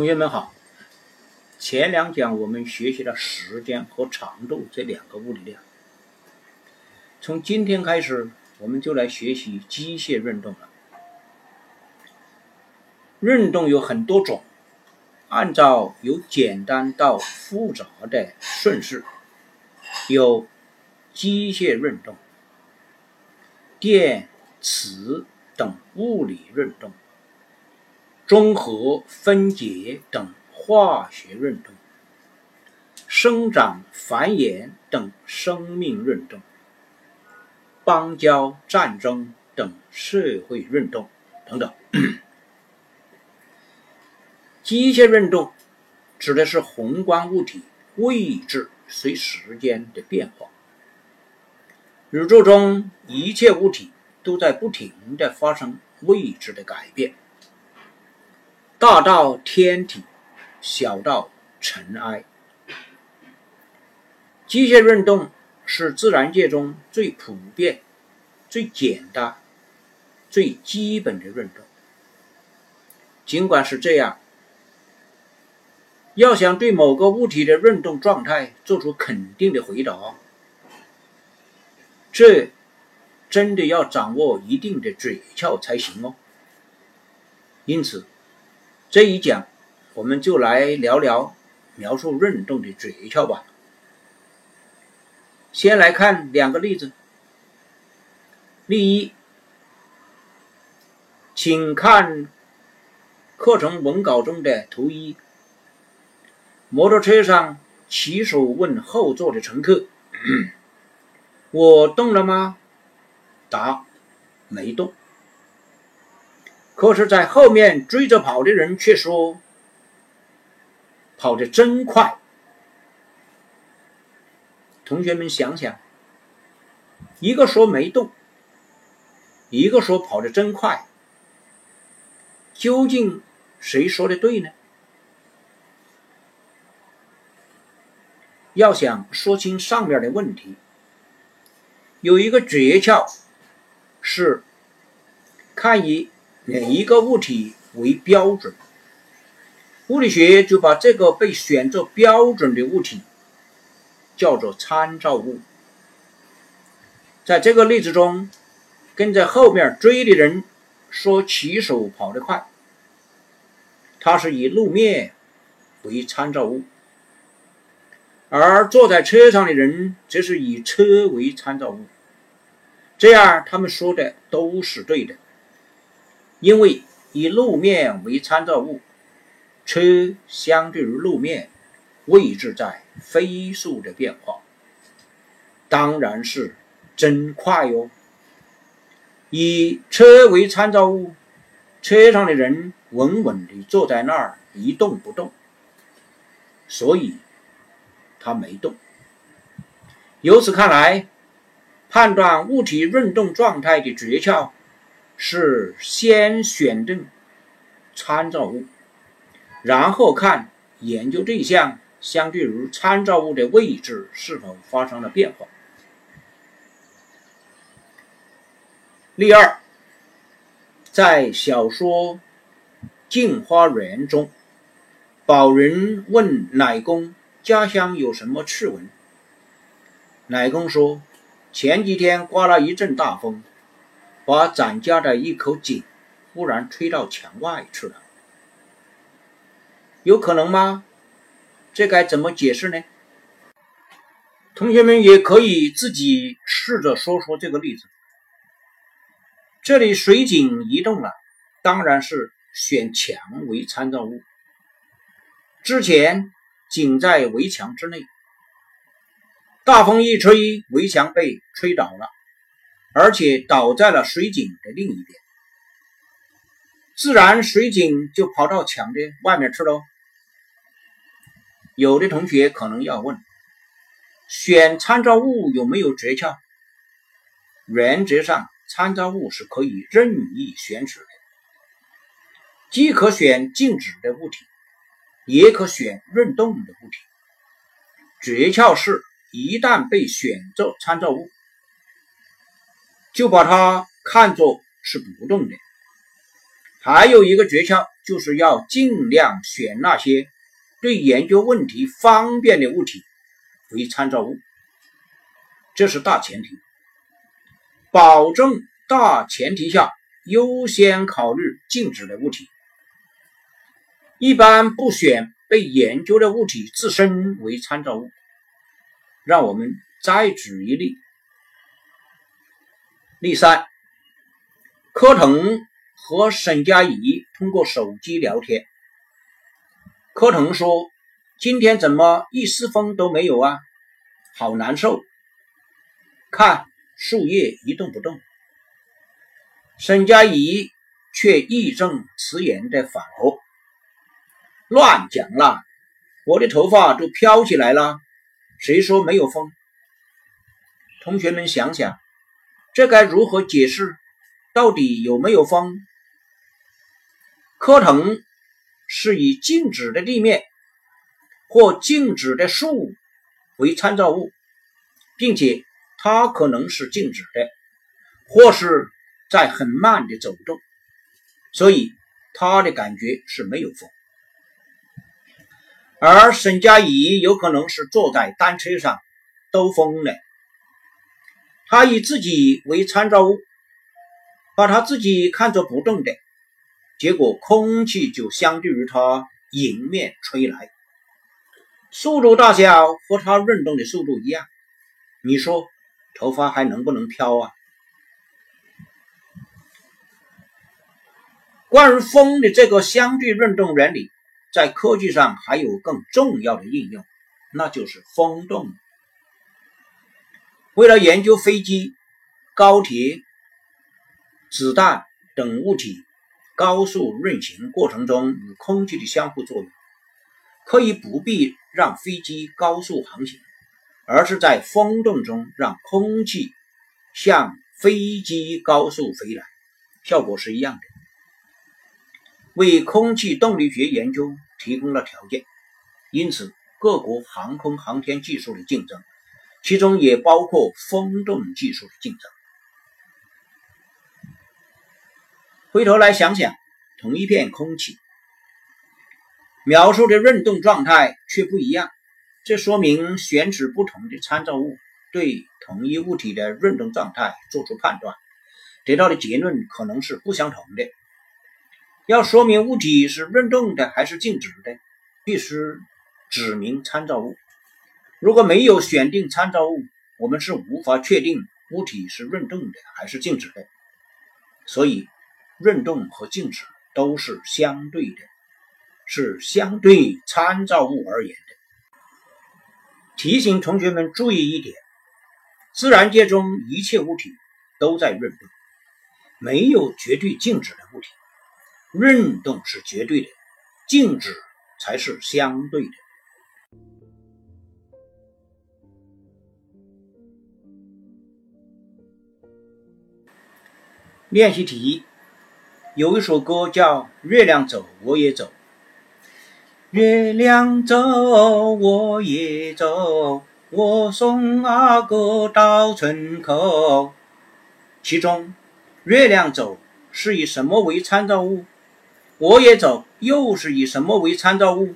同学们好，前两讲我们学习了时间和长度这两个物理量。从今天开始，我们就来学习机械运动了。运动有很多种，按照由简单到复杂的顺序，有机械运动、电磁等物理运动。中和分解等化学运动，生长繁衍等生命运动，邦交战争等社会运动等等。机械运动指的是宏观物体位置随时间的变化。宇宙中一切物体都在不停的发生位置的改变。大到天体，小到尘埃。机械运动是自然界中最普遍、最简单、最基本的运动。尽管是这样，要想对某个物体的运动状态做出肯定的回答，这真的要掌握一定的诀窍才行哦。因此。这一讲，我们就来聊聊描述运动的诀窍吧。先来看两个例子。例一，请看课程文稿中的图一。摩托车上，骑手问后座的乘客：“ 我动了吗？”答：“没动。”可是，在后面追着跑的人却说：“跑得真快。”同学们想想，一个说没动，一个说跑得真快，究竟谁说的对呢？要想说清上面的问题，有一个诀窍是看一。哪一个物体为标准？物理学就把这个被选作标准的物体叫做参照物。在这个例子中，跟在后面追的人说骑手跑得快，他是以路面为参照物；而坐在车上的人则是以车为参照物。这样，他们说的都是对的。因为以路面为参照物，车相对于路面位置在飞速的变化，当然是真快哟。以车为参照物，车上的人稳稳地坐在那儿一动不动，所以他没动。由此看来，判断物体运动状态的诀窍。是先选定参照物，然后看研究对象相对于参照物的位置是否发生了变化。例二，在小说《镜花缘》中，宝云问奶公家乡有什么趣闻，奶公说前几天刮了一阵大风。把咱家的一口井忽然吹到墙外去了，有可能吗？这该怎么解释呢？同学们也可以自己试着说说这个例子。这里水井移动了，当然是选墙为参照物。之前井在围墙之内，大风一吹，围墙被吹倒了。而且倒在了水井的另一边，自然水井就跑到墙的外面去喽。有的同学可能要问：选参照物有没有诀窍？原则上，参照物是可以任意选取的，既可选静止的物体，也可选运动的物体。诀窍是，一旦被选作参照物。就把它看作是不动的。还有一个诀窍，就是要尽量选那些对研究问题方便的物体为参照物，这是大前提。保证大前提下优先考虑静止的物体，一般不选被研究的物体自身为参照物。让我们再举一例。例三：柯腾和沈佳宜通过手机聊天。柯腾说：“今天怎么一丝风都没有啊？好难受。看树叶一动不动。”沈佳宜却义正辞严地反驳：“乱讲了，我的头发都飘起来了。谁说没有风？同学们想想。”这该如何解释？到底有没有风？柯腾是以静止的地面或静止的树为参照物，并且它可能是静止的，或是在很慢的走动，所以他的感觉是没有风。而沈佳宜有可能是坐在单车上兜风呢。他以自己为参照物，把他自己看作不动的，结果空气就相对于他迎面吹来，速度大小和他运动的速度一样。你说头发还能不能飘啊？关于风的这个相对运动原理，在科技上还有更重要的应用，那就是风洞。为了研究飞机、高铁、子弹等物体高速运行过程中与空气的相互作用，可以不必让飞机高速航行，而是在风洞中让空气向飞机高速飞来，效果是一样的，为空气动力学研究提供了条件。因此，各国航空航天技术的竞争。其中也包括风洞技术的竞争。回头来想想，同一片空气，描述的运动状态却不一样，这说明选取不同的参照物，对同一物体的运动状态做出判断，得到的结论可能是不相同的。要说明物体是运动的还是静止的，必须指明参照物。如果没有选定参照物，我们是无法确定物体是运动的还是静止的。所以，运动和静止都是相对的，是相对参照物而言的。提醒同学们注意一点：自然界中一切物体都在运动，没有绝对静止的物体。运动是绝对的，静止才是相对的。练习题有一首歌叫《月亮走我也走》，月亮走我也走，我送阿哥到村口。其中，月亮走是以什么为参照物？我也走又是以什么为参照物？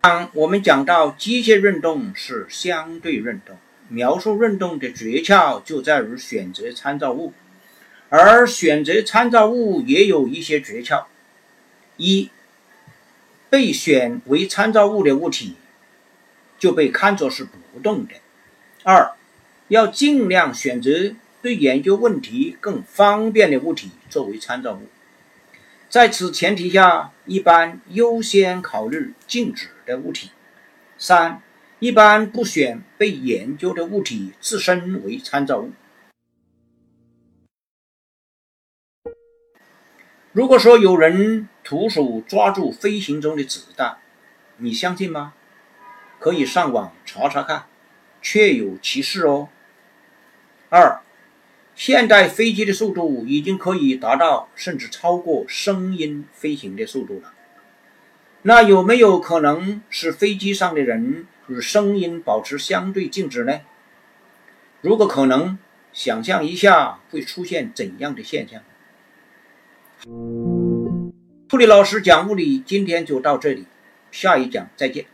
当我们讲到机械运动是相对运动。描述运动的诀窍就在于选择参照物，而选择参照物也有一些诀窍：一、被选为参照物的物体就被看作是不动的；二、要尽量选择对研究问题更方便的物体作为参照物，在此前提下，一般优先考虑静止的物体；三。一般不选被研究的物体自身为参照物。如果说有人徒手抓住飞行中的子弹，你相信吗？可以上网查查看，确有其事哦。二，现代飞机的速度已经可以达到甚至超过声音飞行的速度了。那有没有可能是飞机上的人？与声音保持相对静止呢？如果可能，想象一下会出现怎样的现象？物理老师讲物理今天就到这里，下一讲再见。